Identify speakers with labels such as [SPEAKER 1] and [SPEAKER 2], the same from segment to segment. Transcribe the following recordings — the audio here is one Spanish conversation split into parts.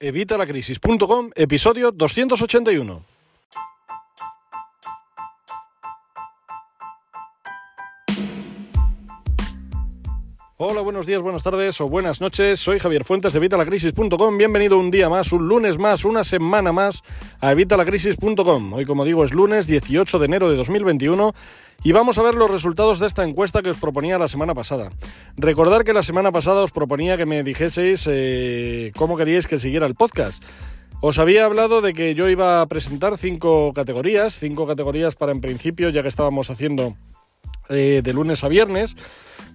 [SPEAKER 1] Evitalacrisis.com, episodio 281. Hola, buenos días, buenas tardes o buenas noches. Soy Javier Fuentes de Evitalacrisis.com. Bienvenido un día más, un lunes más, una semana más a Evitalacrisis.com. Hoy, como digo, es lunes 18 de enero de 2021 y vamos a ver los resultados de esta encuesta que os proponía la semana pasada. Recordar que la semana pasada os proponía que me dijeseis eh, cómo queríais que siguiera el podcast. Os había hablado de que yo iba a presentar cinco categorías, cinco categorías para en principio, ya que estábamos haciendo eh, de lunes a viernes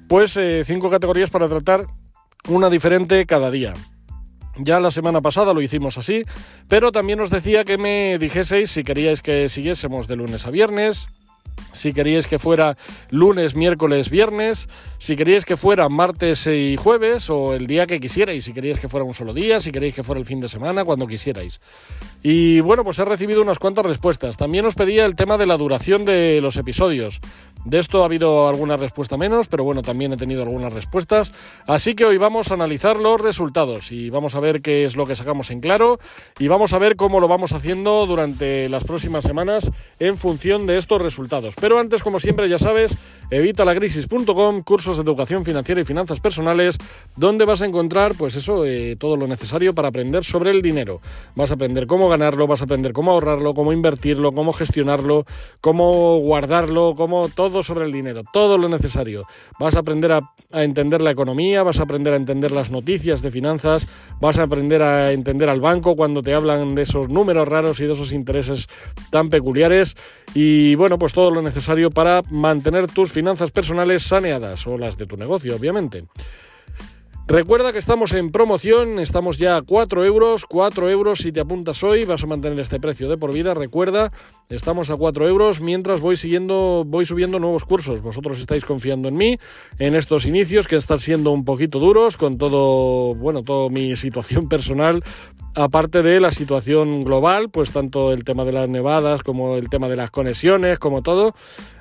[SPEAKER 1] pues eh, cinco categorías para tratar una diferente cada día. Ya la semana pasada lo hicimos así, pero también os decía que me dijeseis si queríais que siguiésemos de lunes a viernes, si queríais que fuera lunes, miércoles, viernes, si queríais que fuera martes y jueves o el día que quisierais, si queríais que fuera un solo día, si queréis que fuera el fin de semana, cuando quisierais. Y bueno, pues he recibido unas cuantas respuestas. También os pedía el tema de la duración de los episodios. De esto ha habido alguna respuesta menos, pero bueno, también he tenido algunas respuestas. Así que hoy vamos a analizar los resultados y vamos a ver qué es lo que sacamos en claro y vamos a ver cómo lo vamos haciendo durante las próximas semanas en función de estos resultados. Pero antes, como siempre, ya sabes, evitalacrisis.com, cursos de educación financiera y finanzas personales, donde vas a encontrar, pues eso, eh, todo lo necesario para aprender sobre el dinero. Vas a aprender cómo ganarlo, vas a aprender cómo ahorrarlo, cómo invertirlo, cómo gestionarlo, cómo guardarlo, cómo todo sobre el dinero, todo lo necesario. Vas a aprender a, entender la economía, vas a aprender a entender las noticias de finanzas, vas a aprender a entender al banco cuando te hablan de esos números raros y de esos intereses tan peculiares. Y bueno, pues todo lo necesario para mantener tus finanzas personales saneadas o las de tu negocio, obviamente. Recuerda que estamos en promoción, estamos ya a 4 euros, 4 euros si te apuntas hoy, vas a mantener este precio de por vida. Recuerda, estamos a 4 euros mientras voy siguiendo, voy subiendo nuevos cursos. Vosotros estáis confiando en mí, en estos inicios que están siendo un poquito duros con todo, bueno, toda mi situación personal, aparte de la situación global, pues tanto el tema de las nevadas como el tema de las conexiones, como todo.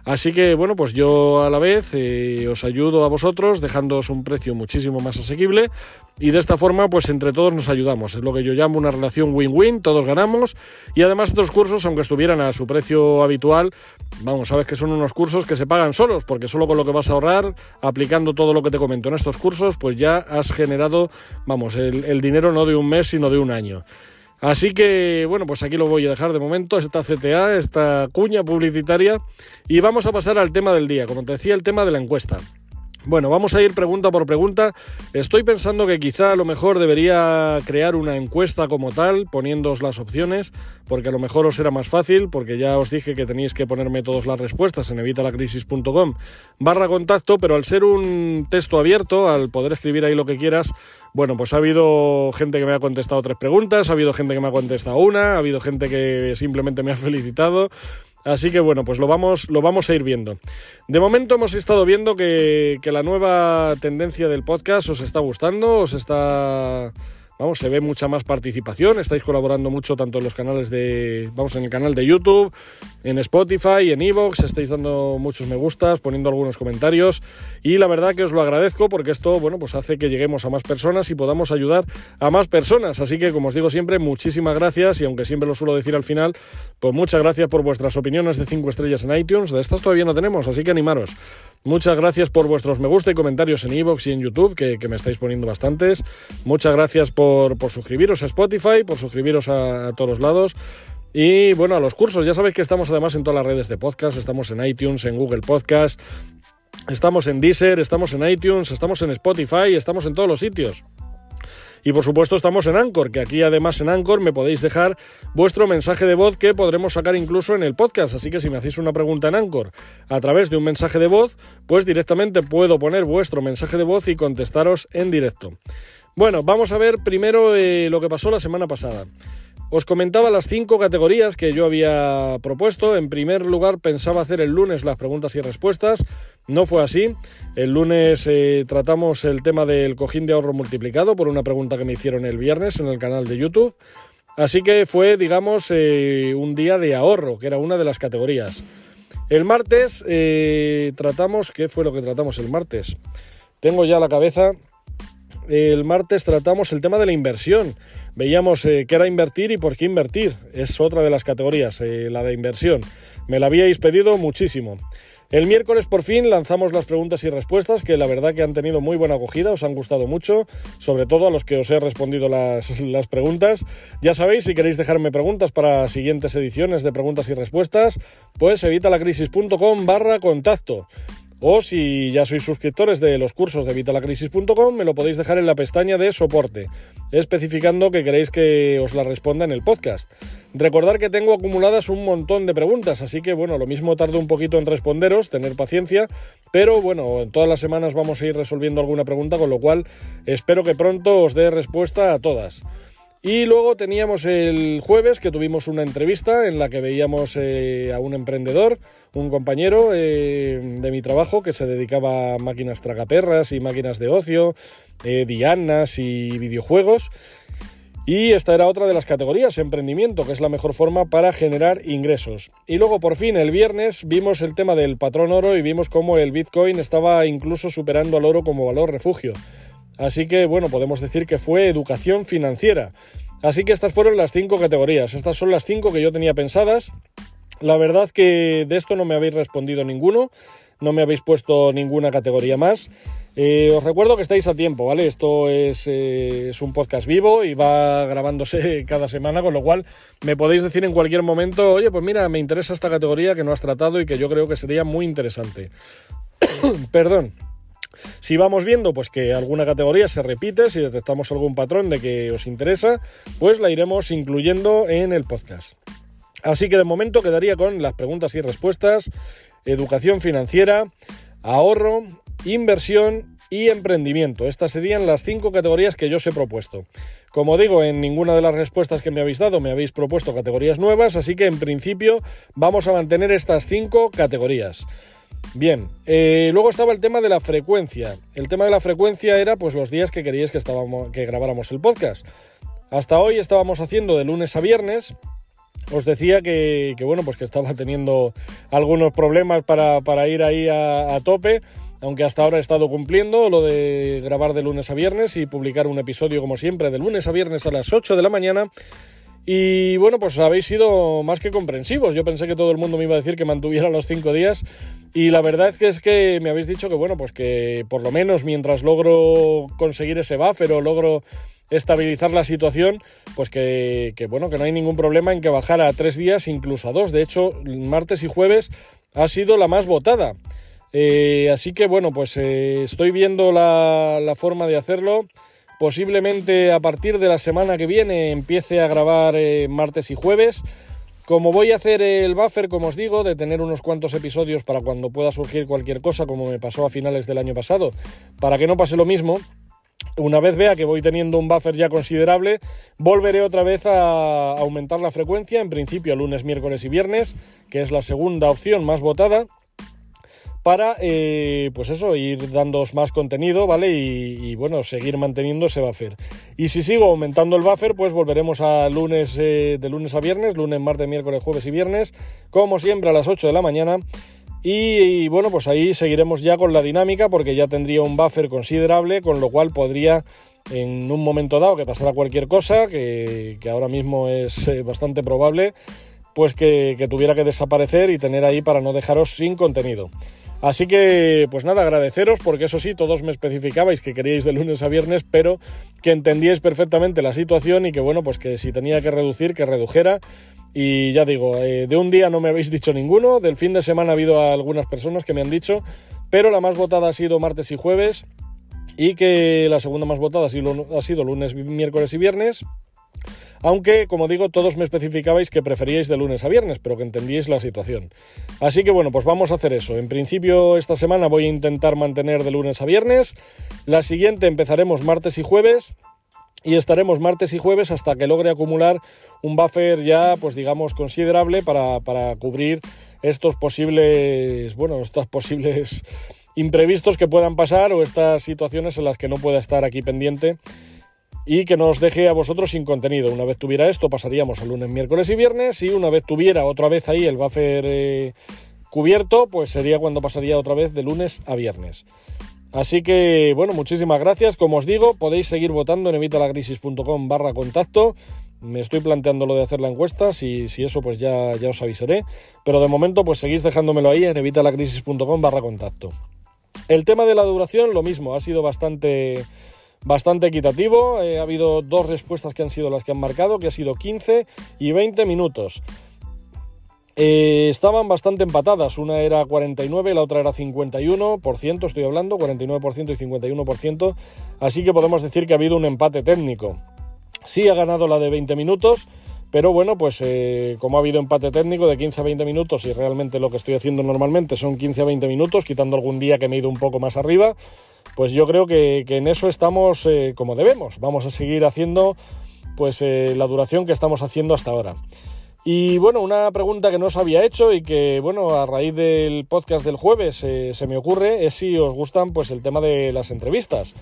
[SPEAKER 1] Así que bueno, pues yo a la vez eh, os ayudo a vosotros dejándoos un precio muchísimo más asequible y de esta forma pues entre todos nos ayudamos. Es lo que yo llamo una relación win-win, todos ganamos y además estos cursos, aunque estuvieran a su precio habitual, vamos, sabes que son unos cursos que se pagan solos porque solo con lo que vas a ahorrar, aplicando todo lo que te comento en estos cursos, pues ya has generado, vamos, el, el dinero no de un mes sino de un año. Así que, bueno, pues aquí lo voy a dejar de momento, esta CTA, esta cuña publicitaria, y vamos a pasar al tema del día, como te decía, el tema de la encuesta. Bueno, vamos a ir pregunta por pregunta. Estoy pensando que quizá a lo mejor debería crear una encuesta como tal, poniéndoos las opciones, porque a lo mejor os será más fácil, porque ya os dije que tenéis que ponerme todas las respuestas en evitalacrisis.com barra contacto, pero al ser un texto abierto, al poder escribir ahí lo que quieras, bueno, pues ha habido gente que me ha contestado tres preguntas, ha habido gente que me ha contestado una, ha habido gente que simplemente me ha felicitado. Así que bueno, pues lo vamos, lo vamos a ir viendo. De momento hemos estado viendo que, que la nueva tendencia del podcast os está gustando, os está Vamos, se ve mucha más participación, estáis colaborando mucho tanto en los canales de, vamos, en el canal de YouTube, en Spotify, en Evox, estáis dando muchos me gustas, poniendo algunos comentarios y la verdad que os lo agradezco porque esto, bueno, pues hace que lleguemos a más personas y podamos ayudar a más personas. Así que, como os digo siempre, muchísimas gracias y aunque siempre lo suelo decir al final, pues muchas gracias por vuestras opiniones de 5 estrellas en iTunes. De estas todavía no tenemos, así que animaros. Muchas gracias por vuestros me gusta y comentarios en Evox y en YouTube, que, que me estáis poniendo bastantes. Muchas gracias por por, suscribiros a Spotify, por suscribiros a, todos lados. Y bueno, a los cursos, ya sabéis que estamos además en todas las redes de podcast, estamos en iTunes, en Google Podcast, estamos en Deezer, estamos en iTunes, estamos en Spotify, estamos en todos los sitios. Y por supuesto estamos en Anchor, que aquí además en Anchor me podéis dejar vuestro mensaje de voz que podremos sacar incluso en el podcast. Así que si me hacéis una pregunta en Anchor a través de un mensaje de voz, pues directamente puedo poner vuestro mensaje de voz y contestaros en directo. Bueno, vamos a ver primero eh, lo que pasó la semana pasada. Os comentaba las cinco categorías que yo había propuesto. En primer lugar, pensaba hacer el lunes las preguntas y respuestas. No fue así. El lunes eh, tratamos el tema del cojín de ahorro multiplicado por una pregunta que me hicieron el viernes en el canal de YouTube. Así que fue, digamos, eh, un día de ahorro, que era una de las categorías. El martes tratamos, ¿qué fue lo que tratamos el martes? Tengo ya la cabeza el martes tratamos el tema de la inversión. veíamos eh, qué era invertir y por qué invertir. Es otra de las categorías, eh, la de inversión. Me la habíais pedido muchísimo. El miércoles por fin lanzamos las preguntas y respuestas que la verdad que han tenido muy buena acogida, os han gustado mucho, sobre todo a los que os he respondido las, las preguntas. Ya sabéis, si queréis dejarme preguntas para siguientes ediciones de preguntas y respuestas, pues evitalacrisis.com barra contacto. O si ya sois suscriptores de los cursos de vitalacrisis.com, me lo podéis dejar en la pestaña de soporte, especificando que queréis que os la responda en el podcast. Recordar que tengo acumuladas un montón de preguntas, así que bueno, lo mismo tardo un poquito en responderos, tener paciencia, pero bueno, en todas las semanas vamos a ir resolviendo alguna pregunta, con lo cual espero que pronto os dé respuesta a todas. Y luego teníamos el jueves que tuvimos una entrevista en la que veíamos eh, a un emprendedor, un compañero eh, de mi trabajo que se dedicaba a máquinas tragaperras y máquinas de ocio, eh, dianas y videojuegos. Y esta era otra de las categorías, emprendimiento, que es la mejor forma para generar ingresos. Y luego por fin el viernes vimos el tema del patrón oro y vimos cómo el Bitcoin estaba incluso superando al oro como valor refugio. Así que bueno, podemos decir que fue educación financiera. Así que estas fueron las cinco categorías. Estas son las cinco que yo tenía pensadas. La verdad que de esto no me habéis respondido ninguno, no me habéis puesto ninguna categoría más. Eh, os recuerdo que estáis a tiempo, ¿vale? Esto es, eh, es, un podcast vivo y va grabándose cada semana, con lo cual me podéis decir en cualquier momento, oye, pues mira, me interesa esta categoría que no has tratado y que yo creo que sería muy interesante. Perdón. Si vamos viendo pues que alguna categoría se repite, si detectamos algún patrón de que os interesa, pues la iremos incluyendo en el podcast. Así que de momento quedaría con las preguntas y respuestas, educación financiera, ahorro, inversión y emprendimiento. Estas serían las cinco categorías que yo os he propuesto. Como digo, en ninguna de las respuestas que me habéis dado me habéis propuesto categorías nuevas, así que en principio vamos a mantener estas cinco categorías. Bien, eh, luego estaba el tema de la frecuencia. El tema de la frecuencia era pues los días que queríais que, que grabáramos el podcast. Hasta hoy estábamos haciendo de lunes a viernes. Os decía que, bueno, pues que estaba teniendo algunos problemas para, ir ahí a, tope aunque hasta ahora he estado cumpliendo lo de grabar de lunes a viernes y publicar un episodio como siempre de lunes a viernes a las 8 de la mañana. Y bueno, pues habéis sido más que comprensivos. Yo pensé que todo el mundo me iba a decir que mantuviera los cinco días. Y la verdad es que me habéis dicho que bueno, pues que por lo menos mientras logro conseguir ese buffer o logro estabilizar la situación, pues que, bueno, que no hay ningún problema en que bajara a tres días, incluso a dos. De hecho, martes y jueves ha sido la más votada. Eh, así que bueno, pues eh, estoy viendo la, forma de hacerlo. Posiblemente a partir de la semana que viene empiece a grabar eh, martes y jueves. Como voy a hacer el buffer, como os digo, de tener unos cuantos episodios para cuando pueda surgir cualquier cosa, como me pasó a finales del año pasado, para que no pase lo mismo, una vez vea que voy teniendo un buffer ya considerable, volveré otra vez a aumentar la frecuencia, en principio lunes, miércoles y viernes, que es la segunda opción más votada para, eh, pues eso, ir dándos más contenido, ¿vale? Y, bueno, seguir manteniendo ese buffer. Y si sigo aumentando el buffer, pues volveremos a lunes, eh, de lunes a viernes, lunes, martes, miércoles, jueves y viernes, como siempre a las 8 de la mañana. Y, bueno, pues ahí seguiremos ya con la dinámica porque ya tendría un buffer considerable, con lo cual podría en un momento dado que pasara cualquier cosa, que, ahora mismo es eh, bastante probable, pues que, que tuviera que desaparecer y tener ahí para no dejaros sin contenido. Así que, pues nada, agradeceros porque eso sí, todos me especificabais que queríais de lunes a viernes, pero que entendíais perfectamente la situación y que bueno, pues que si tenía que reducir, que redujera. Y ya digo, eh, de un día no me habéis dicho ninguno, del fin de semana ha habido algunas personas que me han dicho, pero la más votada ha sido martes y jueves y que la segunda más votada ha sido, ha sido lunes, miércoles y viernes aunque, como digo, todos me especificabais que preferíais de lunes a viernes, pero que entendíais la situación. Así que bueno, pues vamos a hacer eso. En principio esta semana voy a intentar mantener de lunes a viernes, la siguiente empezaremos martes y jueves, y estaremos martes y jueves hasta que logre acumular un buffer ya, pues digamos, considerable para, para cubrir estos posibles, bueno, estos posibles imprevistos que puedan pasar o estas situaciones en las que no pueda estar aquí pendiente y que nos deje a vosotros sin contenido. Una vez tuviera esto, pasaríamos a lunes, miércoles y viernes, y una vez tuviera otra vez ahí el buffer eh, cubierto, pues sería cuando pasaría otra vez de lunes a viernes. Así que, bueno, muchísimas gracias. Como os digo, podéis seguir votando en evitalacrisis.com barra contacto. Me estoy planteando lo de hacer la encuesta, si, si eso pues ya, ya os avisaré. Pero de momento pues seguís dejándomelo ahí en evitalacrisis.com barra contacto. El tema de la duración, lo mismo, ha sido bastante, bastante equitativo. Eh, ha habido dos respuestas que han sido las que han marcado, que ha sido 15 y 20 minutos. Eh, estaban bastante empatadas, una era 49, la otra era 51%, estoy hablando, 49% y 51%, así que podemos decir que ha habido un empate técnico. Sí ha ganado la de 20 minutos, pero bueno, pues eh, como ha habido empate técnico de 15 a 20 minutos y realmente lo que estoy haciendo normalmente son 15 a 20 minutos, quitando algún día que me he ido un poco más arriba, pues yo creo que, en eso estamos eh, como debemos. Vamos a seguir haciendo pues la duración que estamos haciendo hasta ahora. Y bueno, una pregunta que no os había hecho y que, bueno, a raíz del podcast del jueves eh, se me ocurre es si os gustan pues el tema de las entrevistas.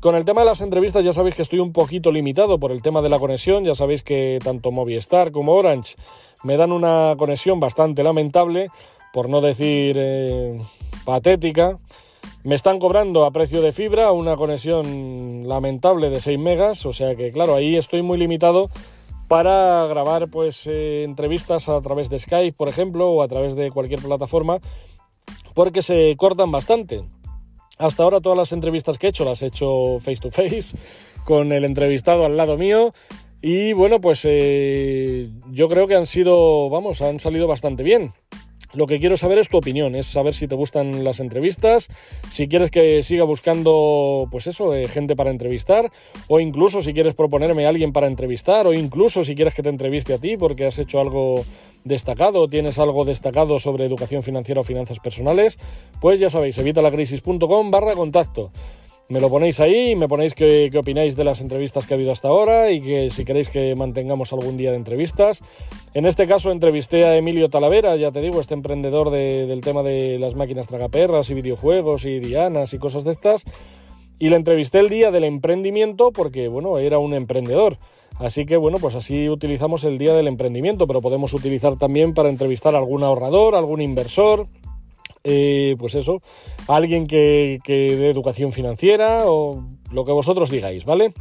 [SPEAKER 1] Con el tema de las entrevistas ya sabéis que estoy un poquito limitado por el tema de la conexión, ya sabéis que tanto Movistar como Orange me dan una conexión bastante lamentable, por no decir eh, patética. Me están cobrando a precio de fibra una conexión lamentable de 6 megas, o sea que claro, ahí estoy muy limitado para grabar pues eh, entrevistas a través de Skype, por ejemplo, o a través de cualquier plataforma, porque se cortan bastante. Hasta ahora todas las entrevistas que he hecho las he hecho face to face, con el entrevistado al lado mío, y bueno, pues eh, yo creo que han sido, vamos, han salido bastante bien. Lo que quiero saber es tu opinión, es saber si te gustan las entrevistas, si quieres que siga buscando, pues eso, eh, gente para entrevistar, o incluso si quieres proponerme a alguien para entrevistar, o incluso si quieres que te entreviste a ti porque has hecho algo destacado, tienes algo destacado sobre educación financiera o finanzas personales, pues ya sabéis, evitalacrisis.com barra contacto me lo ponéis ahí, me ponéis qué, opináis de las entrevistas que ha habido hasta ahora y que si queréis que mantengamos algún día de entrevistas. En este caso entrevisté a Emilio Talavera, ya te digo, este emprendedor del tema de las máquinas tragaperras y videojuegos y dianas y cosas de estas. Y le entrevisté el día del emprendimiento porque, bueno, era un emprendedor. Así que, bueno, pues así utilizamos el día del emprendimiento, pero podemos utilizar también para entrevistar a algún ahorrador, algún inversor, eh, pues eso, alguien que, que dé educación financiera o lo que vosotros digáis, ¿vale?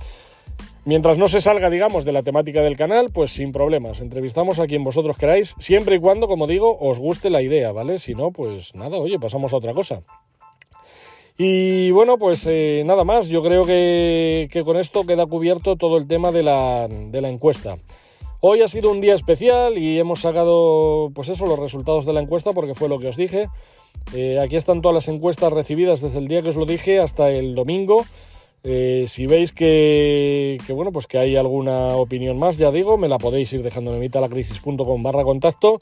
[SPEAKER 1] Mientras no se salga, digamos, de la temática del canal, pues sin problemas. Entrevistamos a quien vosotros queráis, siempre y cuando, como digo, os guste la idea, ¿vale? Si no, pues nada, oye, pasamos a otra cosa. Y bueno, pues eh, nada más, yo creo que, que, con esto queda cubierto todo el tema de la, de la encuesta. Hoy ha sido un día especial y hemos sacado, pues eso, los resultados de la encuesta porque fue lo que os dije. Eh, aquí están todas las encuestas recibidas desde el día que os lo dije hasta el domingo. Eh, si veis que, bueno, pues que hay alguna opinión más, ya digo, me la podéis ir dejando en evitalacrisis.com barra contacto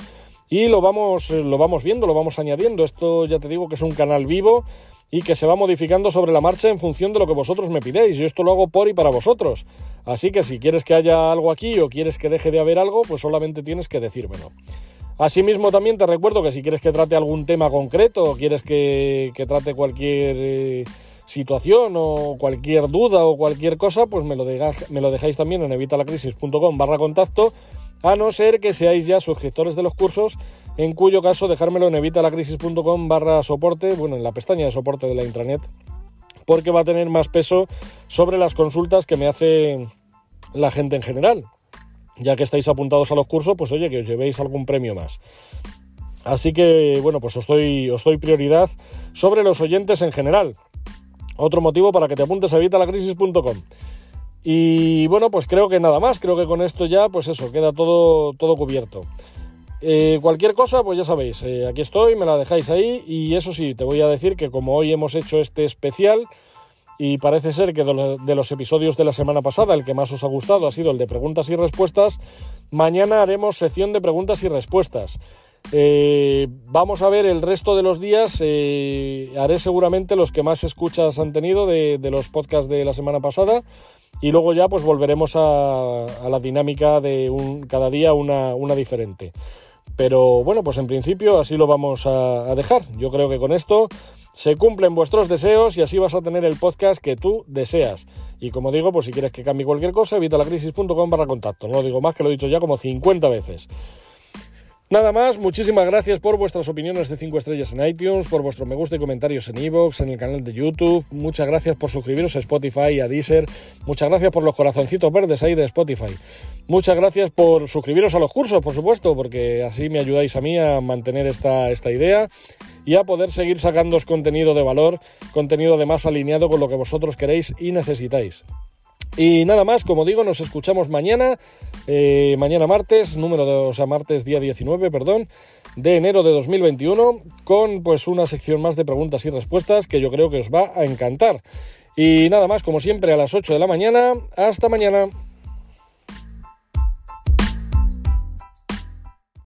[SPEAKER 1] y lo vamos, lo vamos viendo, lo vamos añadiendo. Esto ya te digo que es un canal vivo y que se va modificando sobre la marcha en función de lo que vosotros me pidéis. Yo esto lo hago por y para vosotros. Así que si quieres que haya algo aquí o quieres que deje de haber algo, pues solamente tienes que decírmelo. Asimismo también te recuerdo que si quieres que trate algún tema concreto o quieres que, trate cualquier eh, situación o cualquier duda o cualquier cosa, pues me lo, dejáis también en evitalacrisis.com barra contacto, a no ser que seáis ya suscriptores de los cursos en cuyo caso dejármelo en evitalacrisis.com barra soporte, bueno, en la pestaña de soporte de la intranet, porque va a tener más peso sobre las consultas que me hace la gente en general. Ya que estáis apuntados a los cursos, pues oye, que os llevéis algún premio más. Así que, bueno, pues os doy, prioridad sobre los oyentes en general. Otro motivo para que te apuntes a evitalacrisis.com. Y bueno, pues creo que nada más, creo que con esto ya, pues eso, queda todo cubierto. Eh, cualquier cosa, pues ya sabéis, eh, aquí estoy, me la dejáis ahí y eso sí, te voy a decir que como hoy hemos hecho este especial y parece ser que de los episodios de la semana pasada el que más os ha gustado ha sido el de preguntas y respuestas, mañana haremos sección de preguntas y respuestas. Eh, vamos a ver el resto de los días, haré seguramente los que más escuchas han tenido de, los podcasts de la semana pasada y luego ya pues volveremos a, la dinámica de un, cada día una, una diferente. Pero bueno, pues en principio así lo vamos a, dejar. Yo creo que con esto se cumplen vuestros deseos y así vas a tener el podcast que tú deseas. Y como digo, pues si quieres que cambie cualquier cosa, evitalacrisis.com barra contacto. No lo digo más que lo he dicho ya como 50 veces. Nada más, muchísimas gracias por vuestras opiniones de 5 estrellas en iTunes, por vuestro me gusta y comentarios en iVoox, en el canal de YouTube. Muchas gracias por suscribiros a Spotify, y a Deezer. Muchas gracias por los corazoncitos verdes ahí de Spotify. Muchas gracias por suscribiros a los cursos, por supuesto, porque así me ayudáis a mí a mantener esta, esta idea y a poder seguir sacando contenido de valor, contenido además alineado con lo que vosotros queréis y necesitáis. Y nada más, como digo, nos escuchamos mañana, eh, mañana martes, número de, o sea, martes día 19, perdón, de enero de 2021, con pues una sección más de preguntas y respuestas que yo creo que os va a encantar. Y nada más, como siempre, a las 8 de la mañana. Hasta mañana.